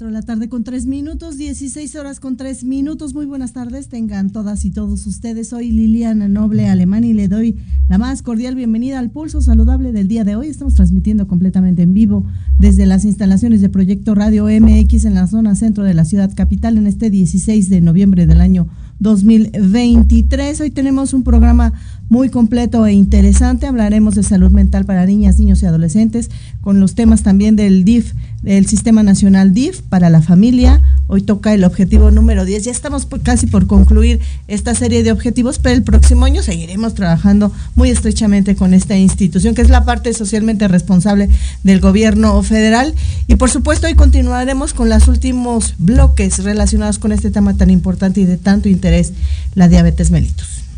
Cuatro de la tarde con tres minutos, 16 horas con tres minutos. Muy buenas tardes, tengan todas y todos ustedes. Soy Liliana Noble Alemán y le doy la más cordial bienvenida al Pulso Saludable del día de hoy. Estamos transmitiendo completamente en vivo desde las instalaciones de Proyecto Radio MX en la zona centro de la ciudad capital en este 16 de noviembre del año 2023. Hoy tenemos un programa muy completo e interesante. Hablaremos de salud mental para niñas, niños y adolescentes con los temas también del DIF, del Sistema Nacional DIF para la familia. Hoy toca el objetivo número 10. Ya estamos casi por concluir esta serie de objetivos, pero el próximo año seguiremos trabajando muy estrechamente con esta institución, que es la parte socialmente responsable del gobierno federal. Y por supuesto, hoy continuaremos con los últimos bloques relacionados con este tema tan importante y de tanto interés, la diabetes mellitus.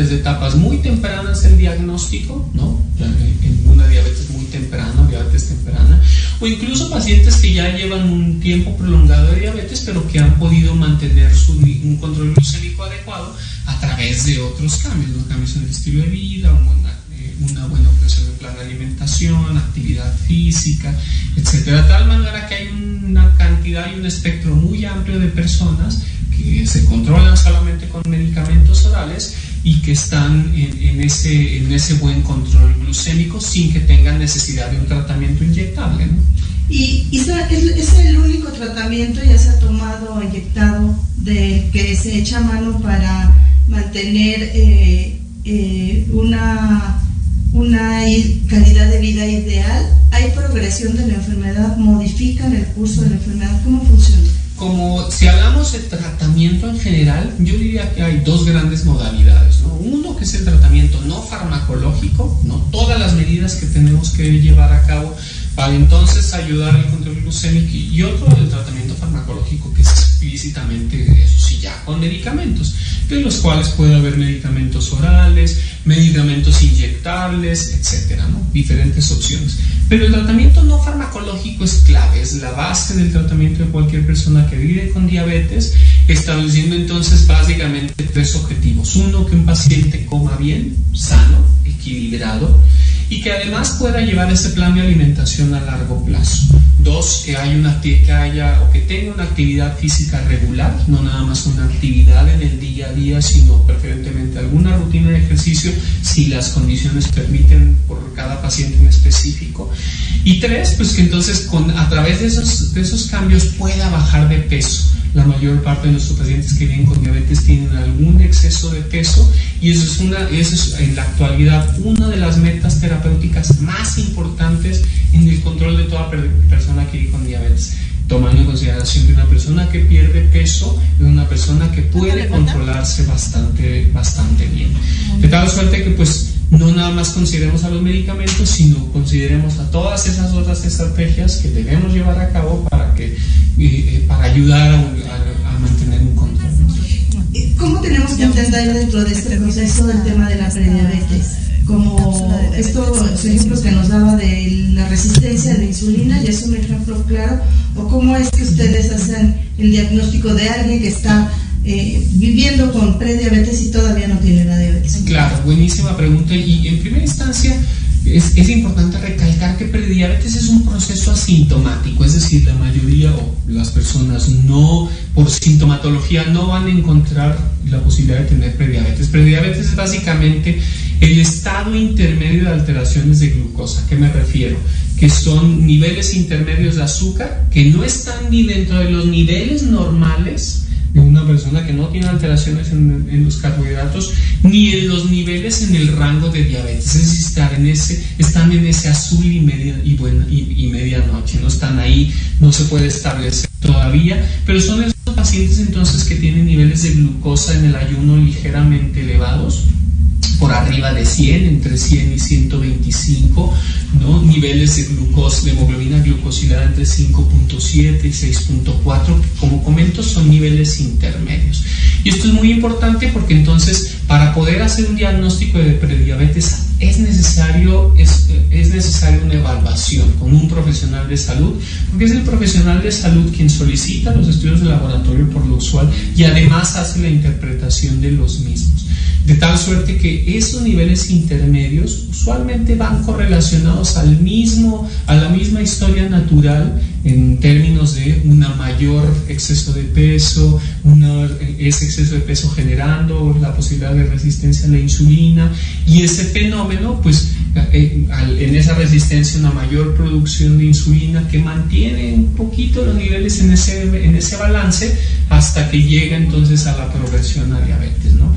Desde etapas muy tempranas el diagnóstico, ¿no? En una diabetes muy temprana, diabetes temprana, o incluso pacientes que ya llevan un tiempo prolongado de diabetes, pero que han podido mantener su, un control glucémico adecuado a través de otros cambios, ¿no? cambios en el estilo de vida, una, eh, una buena obtención de plan de alimentación, actividad física, etcétera, de tal manera que hay una cantidad y un espectro muy amplio de personas que se controlan solamente con medicamentos orales y que están en, ese, en ese buen control glucémico sin que tengan necesidad de un tratamiento inyectable. ¿Y, es, el único tratamiento ya se ha tomado o inyectado de que se echa mano para mantener eh, eh, una, una calidad de vida ideal? ¿Hay progresión de la enfermedad? ¿Modifican el curso de la enfermedad? ¿Cómo funciona? Como si hablamos de tratamiento en general, yo diría que hay dos grandes modalidades. Uno que es el tratamiento no farmacológico, ¿no? todas las medidas que tenemos que llevar a cabo para entonces ayudar al control glucémico y otro el tratamiento farmacológico que es explícitamente eso sí ya con medicamentos de los cuales puede haber medicamentos orales medicamentos inyectables etcétera ¿no? diferentes opciones pero el tratamiento no farmacológico es clave es la base del tratamiento de cualquier persona que vive con diabetes estableciendo entonces básicamente tres objetivos uno que un paciente coma bien sano equilibrado y que además pueda llevar ese plan de alimentación a largo plazo. Dos, que, una, que haya o que tenga una actividad física regular, no nada más una actividad en el día a día, sino preferentemente alguna rutina de ejercicio si las condiciones permiten por cada paciente en específico. Y tres, pues que entonces con, a través de esos, de esos cambios pueda bajar de peso la mayor parte de nuestros pacientes que vienen con diabetes tienen algún exceso de peso y eso es, una, eso es en la actualidad una de las metas terapéuticas más importantes en el control de toda persona que vive con diabetes tomando en consideración que una persona que pierde peso es una persona que puede controlarse bastante, bastante bien. De tal suerte que pues no nada más consideremos a los medicamentos, sino consideremos a todas esas otras estrategias que debemos llevar a cabo para, que, eh, para ayudar a, mantener un control. ¿Cómo tenemos que entender dentro de este proceso el tema de la prediabetes? Como estos ejemplos que nos daba de la resistencia a la insulina, ya es un ejemplo claro, o cómo es que ustedes hacen el diagnóstico de alguien que está eh, viviendo con prediabetes y todavía no tiene la diabetes? Claro, buenísima pregunta. Y en primera instancia, es, importante recalcar que prediabetes es un proceso asintomático, es decir, la mayoría o las personas no, por sintomatología, no van a encontrar la posibilidad de tener prediabetes. Prediabetes es básicamente el estado intermedio de alteraciones de glucosa. ¿A qué me refiero? Que son niveles intermedios de azúcar que no están ni dentro de los niveles normales una persona que no tiene alteraciones en, los carbohidratos ni en los niveles en el rango de diabetes, es decir, están en ese, están en ese azul y, media, y, buena, y, medianoche, no están ahí, no se puede establecer todavía, pero son esos pacientes entonces que tienen niveles de glucosa en el ayuno ligeramente elevados, por arriba de 100, entre 100 y 125, ¿no? niveles de glucosa, de hemoglobina glucosilada entre 5.7 y 6.4, que como comento son niveles intermedios. Y esto es muy importante porque entonces para poder hacer un diagnóstico de prediabetes es necesario, es, es necesario una evaluación con un profesional de salud, porque es el profesional de salud quien solicita los estudios de laboratorio por lo usual y además hace la interpretación de los mismos. De tal suerte que esos niveles intermedios usualmente van correlacionados al mismo, a la misma historia natural en términos de una mayor exceso de peso, ese exceso de peso generando la posibilidad de resistencia a la insulina y ese fenómeno, pues eh, en esa resistencia una mayor producción de insulina que mantiene un poquito los niveles en ese, en ese balance hasta que llega entonces a la progresión a diabetes. ¿no?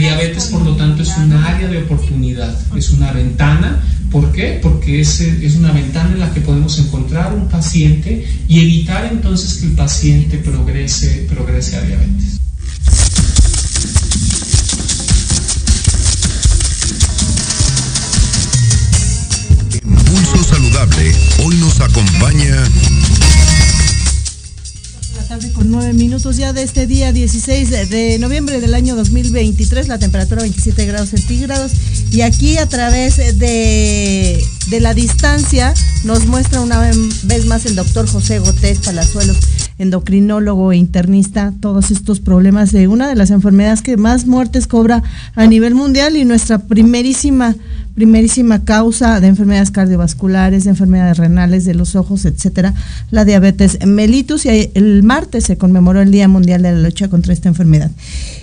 Prediabetes, por lo tanto, es una área de oportunidad, es una ventana. ¿Por qué? Porque es, es una ventana en la que podemos encontrar un paciente y evitar entonces que el paciente progrese, progrese a diabetes. Pulso Saludable hoy nos acompaña tarde con nueve minutos ya de este día 16 de noviembre del año 2023, la temperatura 27 grados centígrados y aquí a través de, de la distancia nos muestra una vez más el doctor José Gotés Palazuelos, endocrinólogo e internista, todos estos problemas de una de las enfermedades que más muertes cobra a nivel mundial y nuestra primerísima primerísima causa de enfermedades cardiovasculares, de enfermedades renales, de los ojos, etcétera, la diabetes mellitus y el martes se conmemoró el Día Mundial de la Lucha contra esta enfermedad.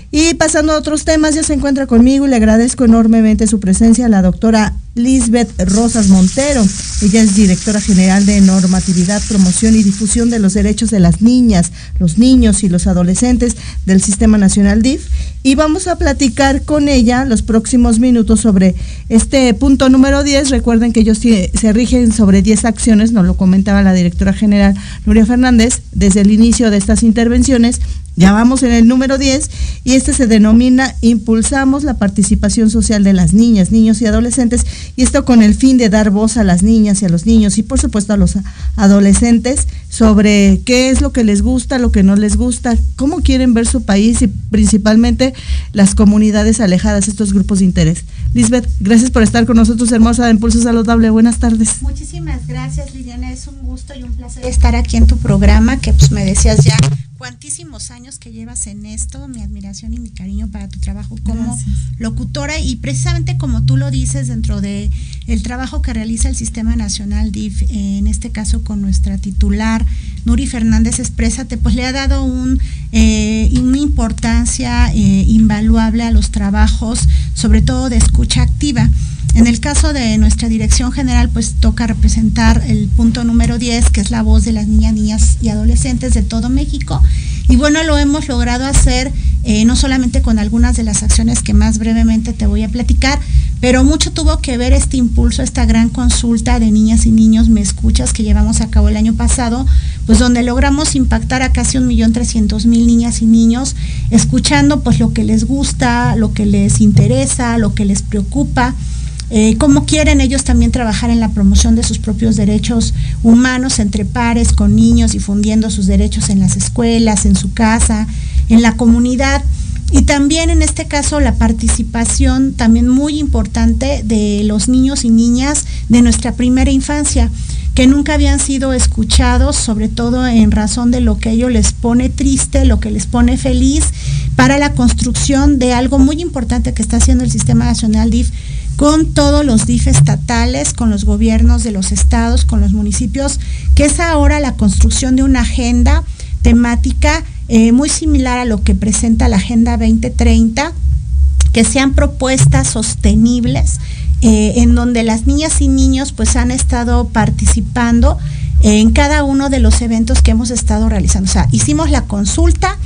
Y pasando a otros temas, ya se encuentra conmigo y le agradezco enormemente su presencia la doctora Lisbeth Rosas Montero. Ella es directora general de normatividad, promoción y difusión de los derechos de las niñas, los niños y los adolescentes del Sistema Nacional DIF. Y vamos a platicar con ella los próximos minutos sobre este punto número 10. Recuerden que ellos se rigen sobre 10 acciones, nos lo comentaba la directora general Nuria Fernández desde el inicio de estas intervenciones ya vamos en el número 10 y este se denomina Impulsamos la participación social de las niñas, niños y adolescentes y esto con el fin de dar voz a las niñas y a los niños y por supuesto a los adolescentes sobre qué es lo que les gusta, lo que no les gusta, cómo quieren ver su país y principalmente las comunidades alejadas, estos grupos de interés. Lisbeth, gracias por estar con nosotros, hermosa de Impulso Saludable. Buenas tardes. Muchísimas gracias, Liliana. Es un gusto y un placer estar aquí en tu programa que pues me decías ya cuantísimos años que llevas en esto, mi admiración y mi cariño para tu trabajo como locutora y precisamente como tú lo dices dentro de el trabajo que realiza el Sistema Nacional DIF, en este caso con nuestra titular Nuri Fernández Exprésate, pues le ha dado un, eh, una importancia eh, invaluable a los trabajos, sobre todo de escucha activa. En el caso de nuestra dirección general, pues toca representar el punto número 10, que es la voz de las niñas, niñas y adolescentes de todo México. Y bueno, lo hemos logrado hacer eh, no solamente con algunas de las acciones que más brevemente te voy a platicar, pero mucho tuvo que ver este impulso, esta gran consulta de niñas y niños, me escuchas, que llevamos a cabo el año pasado, pues donde logramos impactar a casi un millón trescientos mil niñas y niños, escuchando pues lo que les gusta, lo que les interesa, lo que les preocupa. Eh, cómo quieren ellos también trabajar en la promoción de sus propios derechos humanos entre pares, con niños, difundiendo sus derechos en las escuelas, en su casa, en la comunidad. Y también en este caso la participación también muy importante de los niños y niñas de nuestra primera infancia, que nunca habían sido escuchados, sobre todo en razón de lo que ellos les pone triste, lo que les pone feliz, para la construcción de algo muy importante que está haciendo el Sistema Nacional DIF con todos los DIF estatales, con los gobiernos de los estados, con los municipios, que es ahora la construcción de una agenda temática eh, muy similar a lo que presenta la Agenda 2030, que sean propuestas sostenibles, eh, en donde las niñas y niños pues han estado participando en cada uno de los eventos que hemos estado realizando. O sea, hicimos la consulta,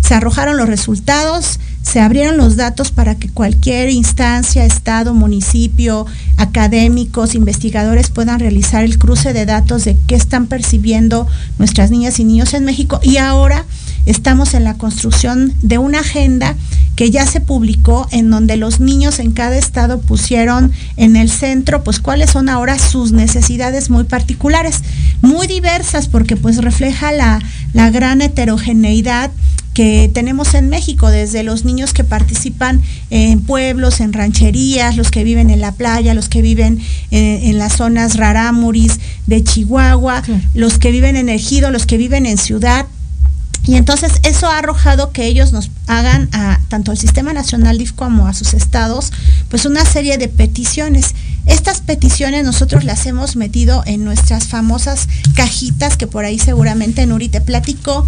se arrojaron los resultados, se abrieron los datos para que cualquier instancia, estado, municipio, académicos, investigadores puedan realizar el cruce de datos de qué están percibiendo nuestras niñas y niños en México. Y ahora estamos en la construcción de una agenda que ya se publicó en donde los niños en cada estado pusieron en el centro pues cuáles son ahora sus necesidades muy particulares, muy diversas porque pues refleja la, la gran heterogeneidad que tenemos en México, desde los niños que participan en pueblos, en rancherías, los que viven en la playa, los que viven eh, en, las zonas rarámuris de Chihuahua, los que viven en Ejido, los que viven en ciudad, y entonces eso ha arrojado que ellos nos hagan a tanto al Sistema Nacional DIF como a sus estados, pues una serie de peticiones. Estas peticiones nosotros las hemos metido en nuestras famosas cajitas que por ahí seguramente Nuri te platicó,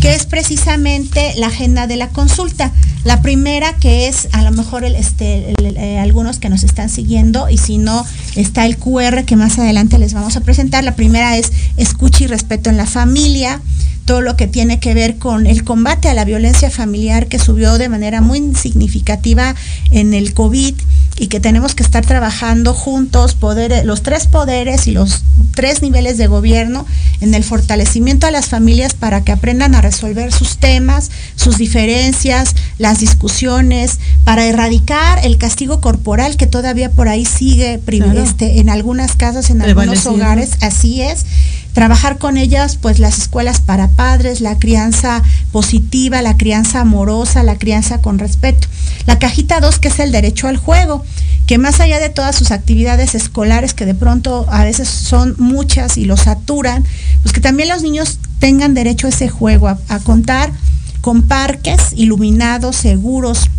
que es precisamente la agenda de la consulta. La primera que es a lo mejor el, este, eh, algunos que nos están siguiendo y si no está el QR que más adelante les vamos a presentar. La primera es escucha y respeto en la familia todo lo que tiene que ver con el combate a la violencia familiar que subió de manera muy significativa en el COVID y que tenemos que estar trabajando juntos, poder, los tres poderes y los tres niveles de gobierno en el fortalecimiento a las familias para que aprendan a resolver sus temas, sus diferencias, las discusiones, para erradicar el castigo corporal que todavía por ahí sigue este, en algunas casas, en algunos hogares, así es. Trabajar con ellas, pues las escuelas para padres, la crianza positiva, la crianza amorosa, la crianza con respeto. La cajita 2, que es el derecho al juego, que más allá de todas sus actividades escolares, que de pronto a veces son muchas y los saturan, pues que también los niños tengan derecho a ese juego, a, a contar con parques iluminados, seguros,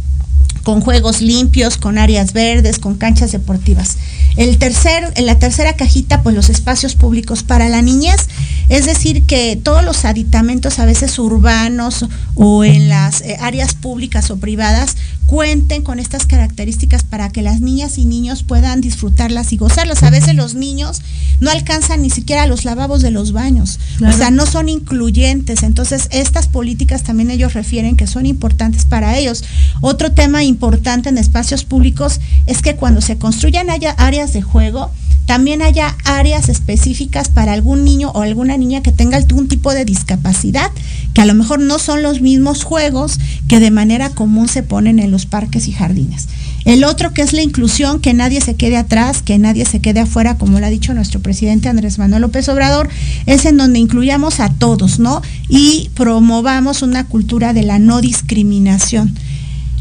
con juegos limpios, con áreas verdes, con canchas deportivas. El tercer, en la tercera cajita, pues los espacios públicos para la niñez, es decir, que todos los aditamentos a veces urbanos o en las eh, áreas públicas o privadas cuenten con estas características para que las niñas y niños puedan disfrutarlas y gozarlas. A veces los niños no alcanzan ni siquiera los lavabos de los baños, o sea, no son incluyentes. Entonces, estas políticas también ellos refieren que son importantes para ellos. Otro tema importante en espacios públicos es que cuando se construyan haya áreas de juego, también haya áreas específicas para algún niño o alguna niña que tenga algún tipo de discapacidad, que a lo mejor no son los mismos juegos que de manera común se ponen en los parques y jardines. El otro que es la inclusión, que nadie se quede atrás, que nadie se quede afuera, como lo ha dicho nuestro presidente Andrés Manuel López Obrador, es en donde incluyamos a todos, ¿no? Y promovamos una cultura de la no discriminación.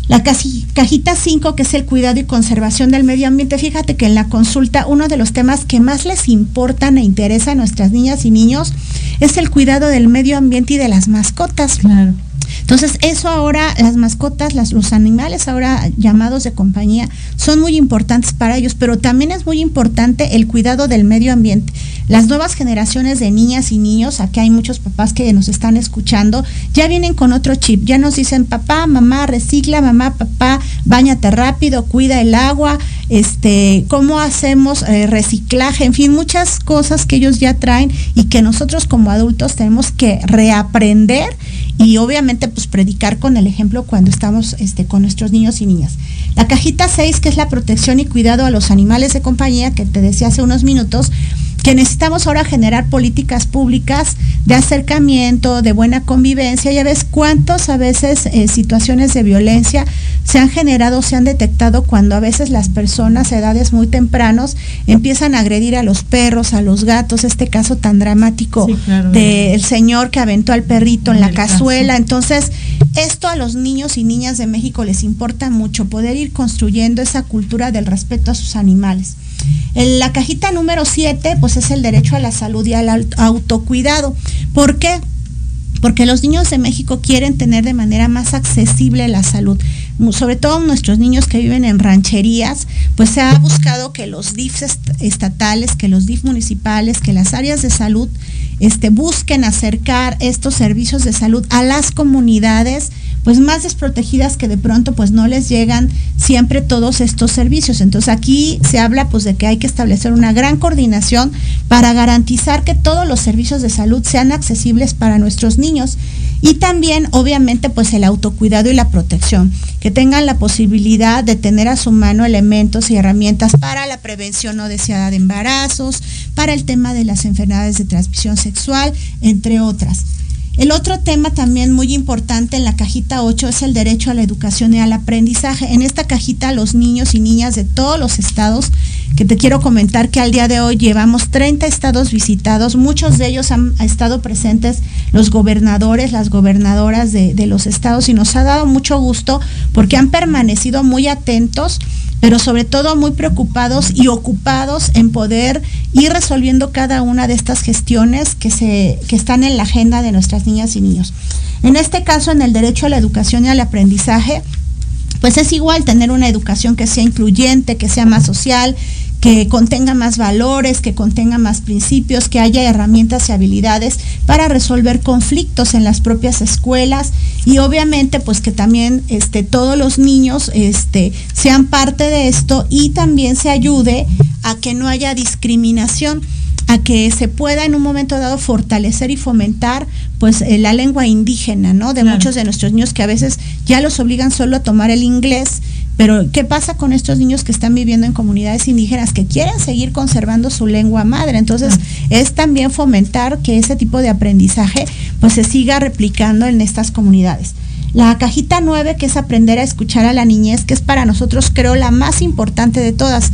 La cajita 5, que es el cuidado y conservación del medio ambiente, fíjate que en la consulta uno de los temas que más les importan e interesa a nuestras niñas y niños es el cuidado del medio ambiente y de las mascotas. Entonces, eso ahora, las mascotas, los animales ahora llamados de compañía, son muy importantes para ellos, pero también es muy importante el cuidado del medio ambiente. Las nuevas generaciones de niñas y niños, aquí hay muchos papás que nos están escuchando, ya vienen con otro chip, ya nos dicen, papá, mamá, recicla, mamá, papá, bañate rápido, cuida el agua, este, cómo hacemos eh, reciclaje, en fin, muchas cosas que ellos ya traen y que nosotros como adultos tenemos que reaprender y obviamente pues predicar con el ejemplo cuando estamos este, con nuestros niños y niñas. La cajita 6, que es la protección y cuidado a los animales de compañía, que te decía hace unos minutos, que necesitamos ahora generar políticas públicas de acercamiento, de buena convivencia. Ya ves cuántas a veces eh, situaciones de violencia se han generado, se han detectado cuando a veces las personas a edades muy tempranos empiezan a agredir a los perros, a los gatos, este caso tan dramático del señor que aventó al perrito en, la cazuela. Entonces, esto a los niños y niñas de México les importa mucho, poder ir construyendo esa cultura del respeto a sus animales. En la cajita número 7, pues es el derecho a la salud y al autocuidado. ¿Por qué? Porque los niños de México quieren tener de manera más accesible la salud. Sobre todo nuestros niños que viven en rancherías, pues se ha buscado que los DIF estatales, que los DIF municipales, que las áreas de salud este, busquen acercar estos servicios de salud a las comunidades pues más desprotegidas que de pronto pues no les llegan siempre todos estos servicios. Entonces aquí se habla pues de que hay que establecer una gran coordinación para garantizar que todos los servicios de salud sean accesibles para nuestros niños y también obviamente pues el autocuidado y la protección, que tengan la posibilidad de tener a su mano elementos y herramientas para la prevención no deseada de embarazos, para el tema de las enfermedades de transmisión sexual, entre otras. El otro tema también muy importante en la cajita 8 es el derecho a la educación y al aprendizaje. En esta cajita los niños y niñas de todos los estados, que te quiero comentar que al día de hoy llevamos 30 estados visitados, muchos de ellos han estado presentes los gobernadores, las gobernadoras de, de los estados y nos ha dado mucho gusto porque han permanecido muy atentos pero sobre todo muy preocupados y ocupados en poder ir resolviendo cada una de estas gestiones que, se, que están en la agenda de nuestras niñas y niños. En este caso, en el derecho a la educación y al aprendizaje, pues es igual tener una educación que sea incluyente, que sea más social, que contenga más valores, que contenga más principios, que haya herramientas y habilidades para resolver conflictos en las propias escuelas y obviamente pues que también este, todos los niños este, sean parte de esto y también se ayude a que no haya discriminación a que se pueda en un momento dado fortalecer y fomentar pues eh, la lengua indígena, ¿no? De muchos de nuestros niños que a veces ya los obligan solo a tomar el inglés, pero ¿qué pasa con estos niños que están viviendo en comunidades indígenas que quieren seguir conservando su lengua madre? Entonces, es también fomentar que ese tipo de aprendizaje pues se siga replicando en estas comunidades. La cajita 9, que es aprender a escuchar a la niñez, que es para nosotros creo la más importante de todas.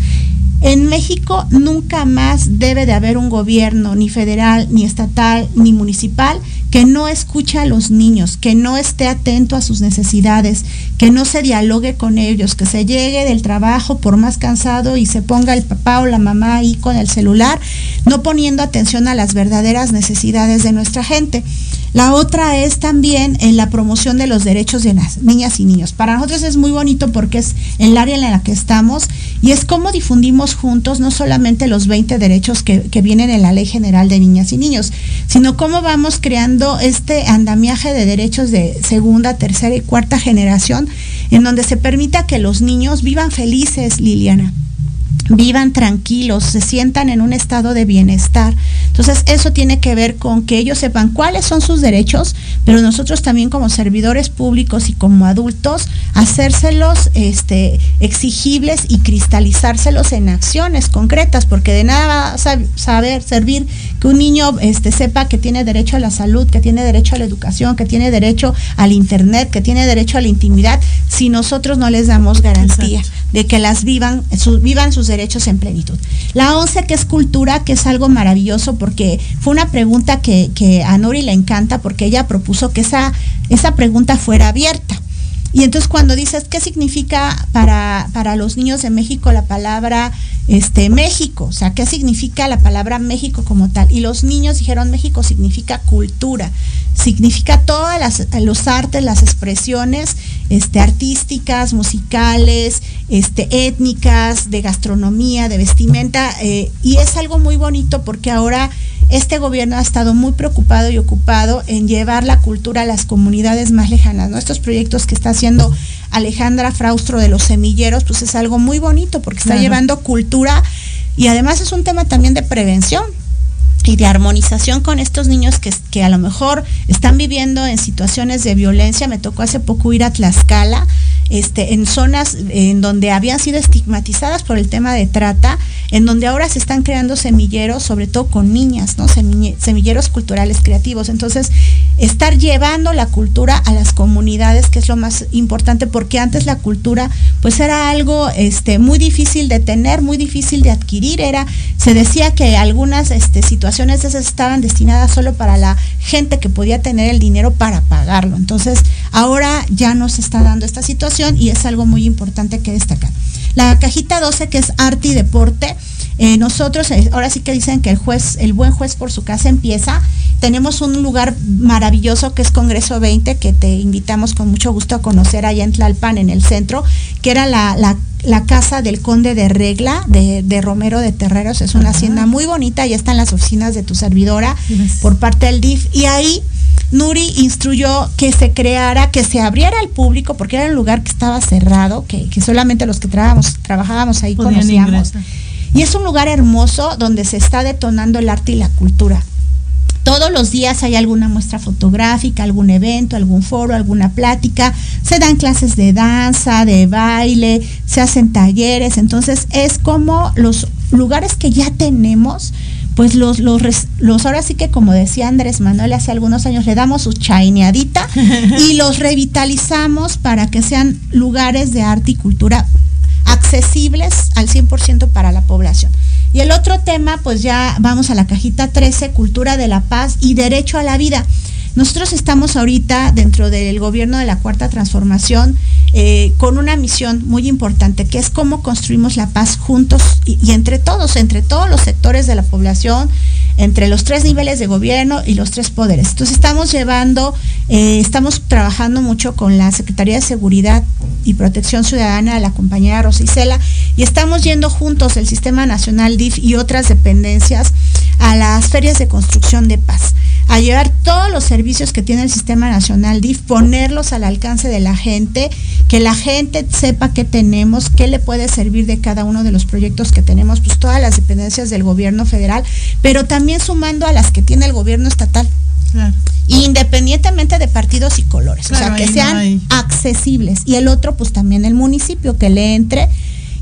En México nunca más debe de haber un gobierno, ni federal, ni estatal, ni municipal, que no escuche a los niños, que no esté atento a sus necesidades, que no se dialogue con ellos, que se llegue del trabajo por más cansado y se ponga el papá o la mamá ahí con el celular, no poniendo atención a las verdaderas necesidades de nuestra gente. La otra es también en la promoción de los derechos de las niñas y niños. Para nosotros es muy bonito porque es el área en la que estamos y es cómo difundimos juntos no solamente los 20 derechos que, que vienen en la Ley General de Niñas y Niños, sino cómo vamos creando este andamiaje de derechos de segunda, tercera y cuarta generación en donde se permita que los niños vivan felices, Liliana vivan tranquilos, se sientan en un estado de bienestar. Entonces, eso tiene que ver con que ellos sepan cuáles son sus derechos, pero nosotros también como servidores públicos y como adultos, hacérselos este, exigibles y cristalizárselos en acciones concretas, porque de nada va a saber servir que un niño este, sepa que tiene derecho a la salud, que tiene derecho a la educación, que tiene derecho al internet, que tiene derecho a la intimidad, si nosotros no les damos garantía de que las vivan, vivan sus derechos en plenitud. La 11, que es cultura, que es algo maravilloso porque fue una pregunta que, que a Nori le encanta porque ella propuso que esa, esa pregunta fuera abierta. Y entonces cuando dices, ¿qué significa para, para los niños de México la palabra este, México? O sea, ¿qué significa la palabra México como tal? Y los niños dijeron, México significa cultura, significa todas las, los artes, las expresiones este, artísticas, musicales, este, étnicas, de gastronomía, de vestimenta. Eh, y es algo muy bonito porque ahora este gobierno ha estado muy preocupado y ocupado en llevar la cultura a las comunidades más lejanas. ¿no? Estos proyectos que está haciendo Alejandra Fraustro de los semilleros, pues es algo muy bonito porque está llevando cultura y además es un tema también de prevención y de armonización con estos niños que, que, a lo mejor están viviendo en situaciones de violencia. Me tocó hace poco ir a Tlaxcala, este, en zonas en donde habían sido estigmatizadas por el tema de trata, en donde ahora se están creando semilleros, sobre todo con niñas, ¿no? semilleros culturales creativos. Entonces, estar llevando la cultura a las comunidades, que es lo más importante, porque antes la cultura, pues era algo este, muy difícil de tener, muy difícil de adquirir. Era, se decía que algunas este, situaciones esas estaban destinadas solo para la gente que podía tener el dinero para pagarlo. Entonces, ahora ya no se está dando esta situación y es algo muy importante que destacar. La cajita 12, que es arte y deporte, eh, nosotros, eh, ahora sí que dicen que el juez, el buen juez por su casa empieza. Tenemos un lugar maravilloso que es Congreso 20, que te invitamos con mucho gusto a conocer allá en Tlalpan, en el centro, que era la, casa del conde de Regla, de, Romero de Terreros. Es una hacienda muy bonita, ya están las oficinas de tu servidora por parte del DIF. Y ahí Nuri instruyó que se creara, que se abriera al público, porque era un lugar que estaba cerrado, que, solamente los que trabajábamos ahí conocíamos. Y es un lugar hermoso donde se está detonando el arte y la cultura. Todos los días hay alguna muestra fotográfica, algún evento, algún foro, alguna plática. Se dan clases de danza, de baile, se hacen talleres. Entonces es como los lugares que ya tenemos, pues los, los, los ahora sí que como decía Andrés Manuel hace algunos años, le damos su chaineadita y los revitalizamos para que sean lugares de arte y cultura accesibles al 100% para la población. Y el otro tema, pues ya vamos a la cajita 13, cultura de la paz y derecho a la vida. Nosotros estamos ahorita dentro del gobierno de la Cuarta Transformación eh, con una misión muy importante, que es cómo construimos la paz juntos y, entre todos, entre todos los sectores de la población, entre los tres niveles de gobierno y los tres poderes. Entonces estamos llevando, eh, estamos trabajando mucho con la Secretaría de Seguridad y Protección Ciudadana, la compañera Rosicela, y estamos yendo juntos el Sistema Nacional DIF y otras dependencias a las ferias de construcción de paz a llevar todos los servicios que tiene el Sistema Nacional DIF, ponerlos al alcance de la gente, que la gente sepa qué tenemos, qué le puede servir de cada uno de los proyectos que tenemos, pues todas las dependencias del gobierno federal, pero también sumando a las que tiene el gobierno estatal. Independientemente de partidos y colores, o sea, que sean accesibles. Y el otro, pues también el municipio, que le entre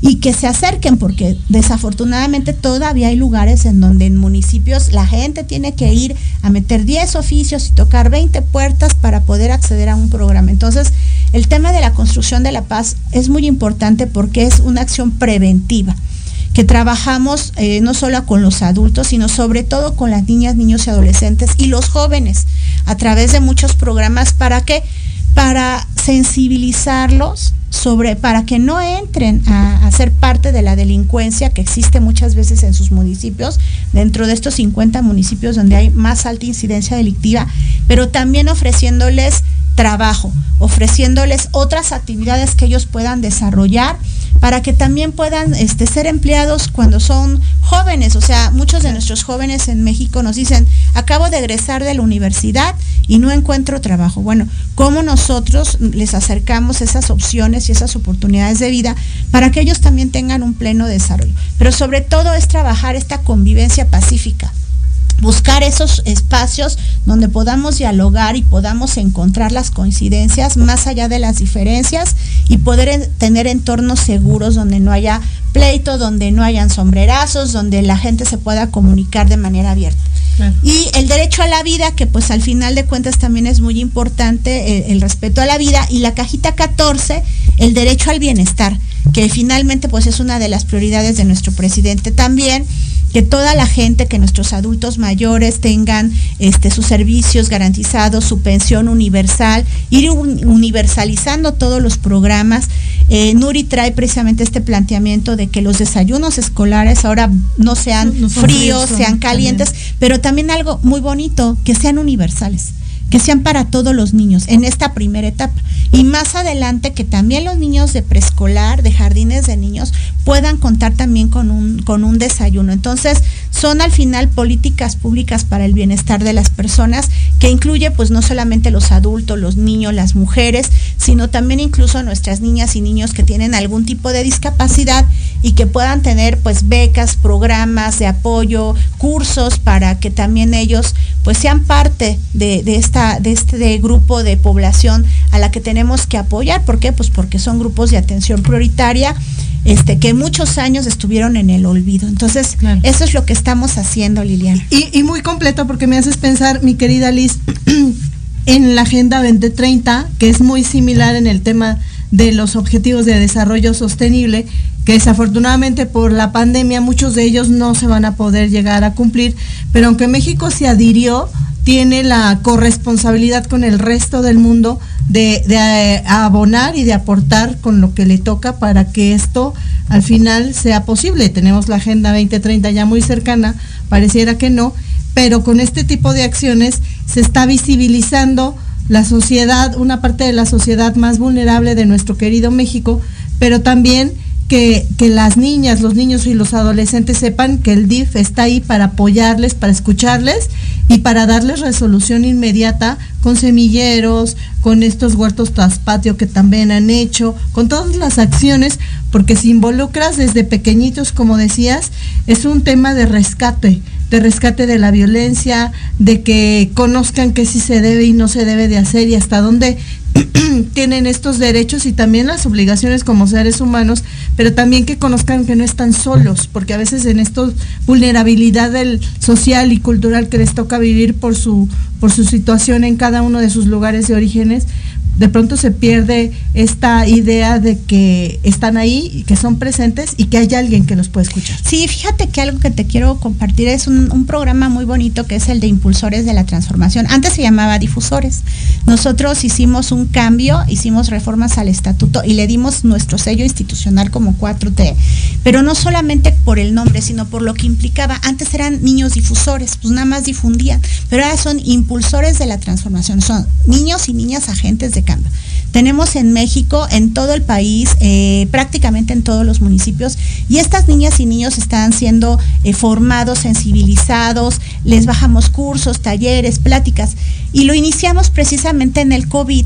y que se acerquen, porque desafortunadamente todavía hay lugares en donde en municipios la gente tiene que ir a meter 10 oficios y tocar 20 puertas para poder acceder a un programa. Entonces, el tema de la construcción de la paz es muy importante porque es una acción preventiva que trabajamos eh, no solo con los adultos, sino sobre todo con las niñas, niños y adolescentes y los jóvenes a través de muchos programas para que para sensibilizarlos sobre para que no entren a, a, ser parte de la delincuencia que existe muchas veces en sus municipios, dentro de estos 50 municipios donde hay más alta incidencia delictiva, pero también ofreciéndoles trabajo, ofreciéndoles otras actividades que ellos puedan desarrollar para que también puedan este, ser empleados cuando son jóvenes. O sea, muchos de nuestros jóvenes en México nos dicen, acabo de egresar de la universidad y no encuentro trabajo. Bueno, ¿cómo nosotros les acercamos esas opciones y esas oportunidades de vida para que ellos también tengan un pleno desarrollo? Pero sobre todo es trabajar esta convivencia pacífica buscar esos espacios donde podamos dialogar y podamos encontrar las coincidencias más allá de las diferencias y poder tener entornos seguros donde no haya pleito, donde no hayan sombrerazos, donde la gente se pueda comunicar de manera abierta. Y el derecho a la vida, que pues al final de cuentas también es muy importante, el, el respeto a la vida, y la cajita 14, el derecho al bienestar, que finalmente pues es una de las prioridades de nuestro presidente también que toda la gente, que nuestros adultos mayores tengan este, sus servicios garantizados, su pensión universal, ir universalizando todos los programas. Eh, Nuri trae precisamente este planteamiento de que los desayunos escolares ahora no sean fríos, sean calientes, pero también algo muy bonito, que sean universales que sean para todos los niños en esta primera etapa. Y más adelante que también los niños de preescolar, de jardines de niños, puedan contar también con un, con un desayuno. Entonces, son al final políticas públicas para el bienestar de las personas, que incluye pues no solamente los adultos, los niños, las mujeres, sino también incluso nuestras niñas y niños que tienen algún tipo de discapacidad y que puedan tener pues becas, programas de apoyo, cursos para que también ellos pues sean parte de, esta de este grupo de población a la que tenemos que apoyar. ¿Por qué? Pues porque son grupos de atención prioritaria este, que muchos años estuvieron en el olvido. Entonces, eso es lo que estamos haciendo, Liliana. Y, y, muy completo porque me haces pensar, mi querida Liz, en la Agenda 2030, que es muy similar en el tema de los objetivos de desarrollo sostenible, que desafortunadamente por la pandemia muchos de ellos no se van a poder llegar a cumplir, pero aunque México se adhirió, tiene la corresponsabilidad con el resto del mundo de, eh, abonar y de aportar con lo que le toca para que esto al final sea posible. Tenemos la Agenda 2030 ya muy cercana, pareciera que no, pero con este tipo de acciones se está visibilizando la sociedad, una parte de la sociedad más vulnerable de nuestro querido México, pero también que, las niñas, los niños y los adolescentes sepan que el DIF está ahí para apoyarles, para escucharles y para darles resolución inmediata con semilleros, con estos huertos traspatio que también han hecho, con todas las acciones, porque si involucras desde pequeñitos, como decías, es un tema de rescate, de rescate de la violencia, de que conozcan qué sí se debe y no se debe de hacer y hasta dónde tienen estos derechos y también las obligaciones como seres humanos, pero también que conozcan que no están solos, porque a veces en esta vulnerabilidad social y cultural que les toca vivir por su, por su situación en cada uno de sus lugares de orígenes, de pronto se pierde esta idea de que están ahí, que son presentes y que hay alguien que los puede escuchar. Sí, fíjate que algo que te quiero compartir es un, programa muy bonito que es el de Impulsores de la Transformación. Antes se llamaba Difusores. Nosotros hicimos un cambio, hicimos reformas al estatuto y le dimos nuestro sello institucional como 4T, pero no solamente por el nombre, sino por lo que implicaba. Antes eran niños difusores, pues nada más difundían, pero ahora son impulsores de la transformación, son niños y niñas agentes de cambio. Tenemos en México, en todo el país, eh, prácticamente en todos los municipios, y estas niñas y niños están siendo eh, formados, sensibilizados, les bajamos cursos, talleres, pláticas, y lo iniciamos precisamente en el COVID.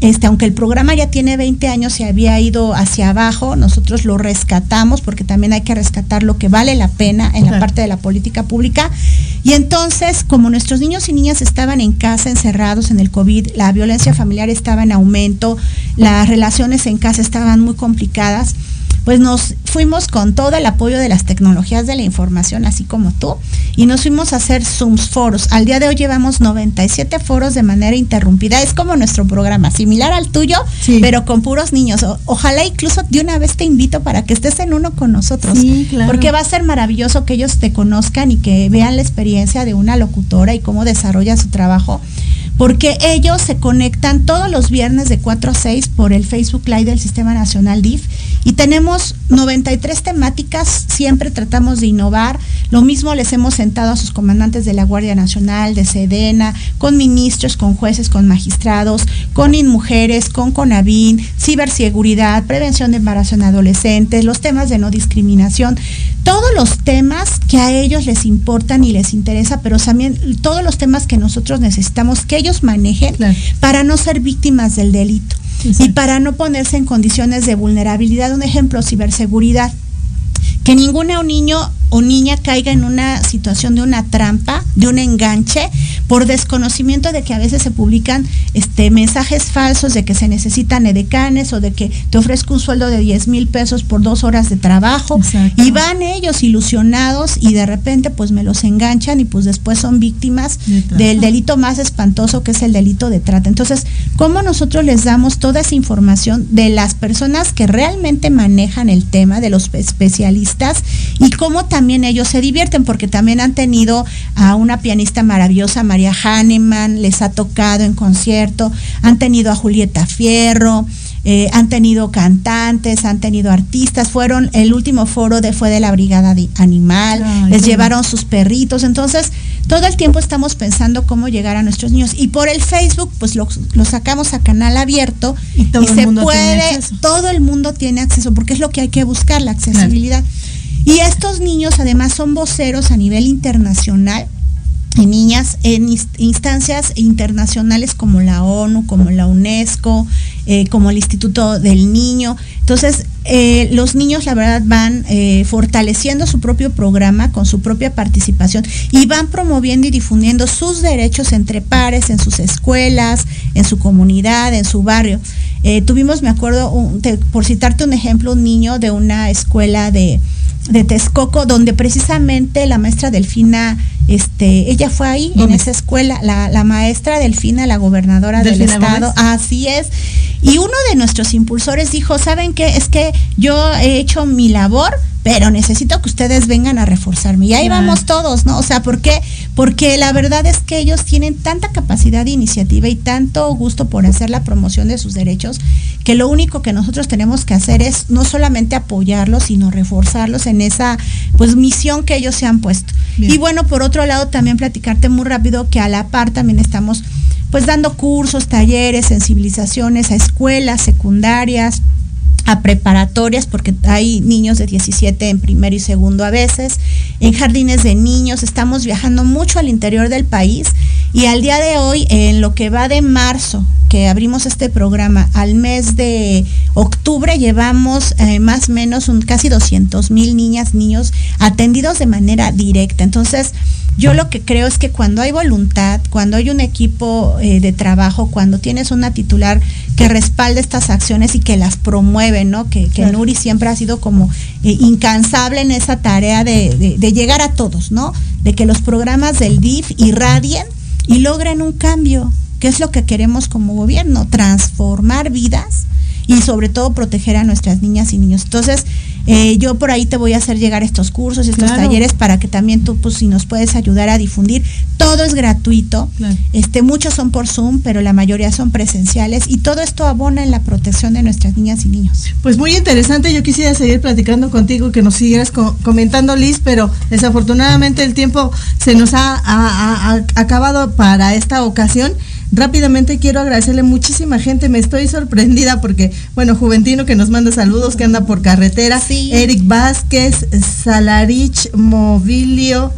Este, aunque el programa ya tiene 20 años y había ido hacia abajo, nosotros lo rescatamos porque también hay que rescatar lo que vale la pena en la parte de la política pública. Y entonces, como nuestros niños y niñas estaban en casa encerrados en el COVID, la violencia familiar estaba en aumento, las relaciones en casa estaban muy complicadas, pues nos fuimos con todo el apoyo de las tecnologías de la información, así como tú, y nos fuimos a hacer Zooms foros. Al día de hoy llevamos 97 foros de manera interrumpida. Es como nuestro programa, similar al tuyo, pero con puros niños. ojalá incluso de una vez te invito para que estés en uno con nosotros. Porque va a ser maravilloso que ellos te conozcan y que vean la experiencia de una locutora y cómo desarrolla su trabajo porque ellos se conectan todos los viernes de 4 a 6 por el Facebook Live del Sistema Nacional DIF y tenemos 93 temáticas, siempre tratamos de innovar. Lo mismo les hemos sentado a sus comandantes de la Guardia Nacional, de Sedena, con ministros, con jueces, con magistrados, con InMujeres, con CONAVIN, ciberseguridad, prevención de embarazo en adolescentes, los temas de no discriminación, todos los temas que a ellos les importan y les interesa, pero también todos los temas que nosotros necesitamos que ellos manejen para no ser víctimas del delito y para no ponerse en condiciones de vulnerabilidad. Un ejemplo, ciberseguridad. Que ningún niño o niña caiga en una situación de una trampa, de un enganche, por desconocimiento de que a veces se publican este, mensajes falsos de que se necesitan edecanes o de que te ofrezco un sueldo de 10 mil pesos por dos horas de trabajo y van ellos ilusionados y de repente pues me los enganchan y pues después son víctimas del delito más espantoso que es el delito de trata. Entonces, ¿cómo nosotros les damos toda esa información de las personas que realmente manejan el tema, de los especialistas y cómo también ellos se divierten porque también han tenido a una pianista maravillosa, María Hahnemann, les ha tocado en concierto, han tenido a Julieta Fierro, eh, han tenido cantantes, han tenido artistas, fueron, el último foro de, fue de la Brigada de Animal, les llevaron sus perritos, entonces todo el tiempo estamos pensando cómo llegar a nuestros niños. Y por el Facebook pues lo, sacamos a canal abierto y, se puede, todo el mundo tiene acceso porque es lo que hay que buscar, la accesibilidad. Y estos niños además son voceros a nivel internacional y niñas en instancias internacionales como la ONU, como la UNESCO, eh, como el Instituto del Niño. Entonces, eh, los niños, la verdad, van eh, fortaleciendo su propio programa con su propia participación y van promoviendo y difundiendo sus derechos entre pares, en sus escuelas, en su comunidad, en su barrio. tuvimos, me acuerdo, por citarte un ejemplo, un niño de una escuela de de Texcoco, donde precisamente la maestra Delfina, este, ella fue ahí en esa escuela, la, la maestra Delfina, la gobernadora del estado, así es. Y uno de nuestros impulsores dijo, ¿saben qué? Es que yo he hecho mi labor, pero necesito que ustedes vengan a reforzarme. Y ahí vamos todos, ¿no? O sea, ¿por qué? Porque la verdad es que ellos tienen tanta capacidad de iniciativa y tanto gusto por hacer la promoción de sus derechos, que lo único que nosotros tenemos que hacer es no solamente apoyarlos, sino reforzarlos en esa pues misión que ellos se han puesto. Y bueno, por otro lado, también platicarte muy rápido que a la par también estamos pues dando cursos, talleres, sensibilizaciones a escuelas secundarias, a preparatorias, porque hay niños de 17 en primero y segundo a veces, en jardines de niños, estamos viajando mucho al interior del país y al día de hoy, en lo que va de marzo, que abrimos este programa, al mes de octubre llevamos eh, más o menos un, casi 200 mil niñas, niños atendidos de manera directa. Entonces, yo lo que creo es que cuando hay voluntad, cuando hay un equipo eh, de trabajo, cuando tienes una titular que respalde estas acciones y que las promueve, ¿no? Que, Nuri siempre ha sido como eh, incansable en esa tarea de, de, llegar a todos, ¿no? De que los programas del DIF irradien y logren un cambio, que es lo que queremos como gobierno, transformar vidas y sobre todo proteger a nuestras niñas y niños. Entonces, eh, yo por ahí te voy a hacer llegar estos cursos, estos talleres para que también tú, pues, si nos puedes ayudar a difundir. Todo es gratuito. Este, muchos son por Zoom, pero la mayoría son presenciales y todo esto abona en la protección de nuestras niñas y niños. Pues muy interesante. Yo quisiera seguir platicando contigo, que nos siguieras comentando, Liz, pero desafortunadamente el tiempo se nos ha acabado para esta ocasión. Rápidamente quiero agradecerle muchísima gente, me estoy sorprendida porque, bueno, Juventino que nos manda saludos, que anda por carretera, Eric Vázquez, Salarich Movilio,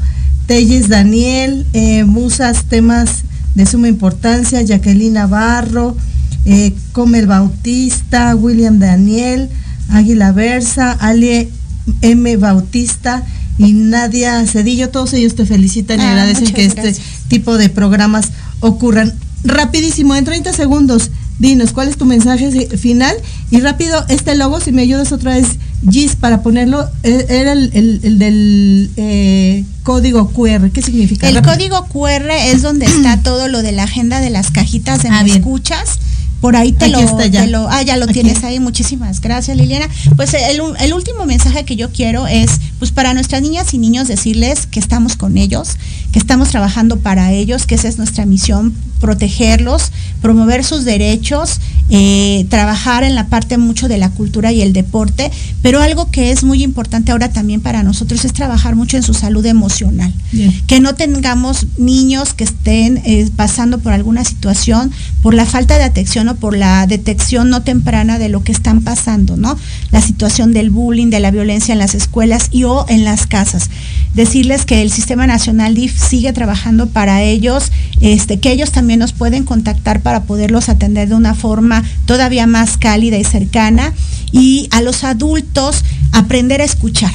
Telles Daniel, eh, Musas, temas de suma importancia, Jacqueline Navarro, eh, Comel Bautista, William Daniel, Águila Versa, Ale M. Bautista y Nadia Cedillo, todos ellos te felicitan y ah, agradecen que este tipo de programas ocurran rapidísimo, en 30 segundos, dinos cuál es tu mensaje final y rápido, este logo, si me ayudas otra vez, GIS, para ponerlo, e, era el, del eh, código QR, ¿qué significa? El código QR es donde está todo lo de la agenda de las cajitas de ah, escuchas por ahí te, lo, Ah, ya lo tienes ahí. Muchísimas gracias, Liliana. Pues el, el, último mensaje que yo quiero es, pues para nuestras niñas y niños decirles que estamos con ellos, que estamos trabajando para ellos, que esa es nuestra misión, protegerlos, promover sus derechos, eh, trabajar en la parte mucho de la cultura y el deporte, pero algo que es muy importante ahora también para nosotros es trabajar mucho en su salud emocional. Que no tengamos niños que estén eh, pasando por alguna situación, por la falta de atención o por la detección no temprana de lo que están pasando, ¿no? La situación del bullying, de la violencia en las escuelas y o en las casas. Decirles que el Sistema Nacional DIF sigue trabajando para ellos, este, que ellos también nos pueden contactar para poderlos atender de una forma todavía más cálida y cercana. Y a los adultos aprender a escuchar.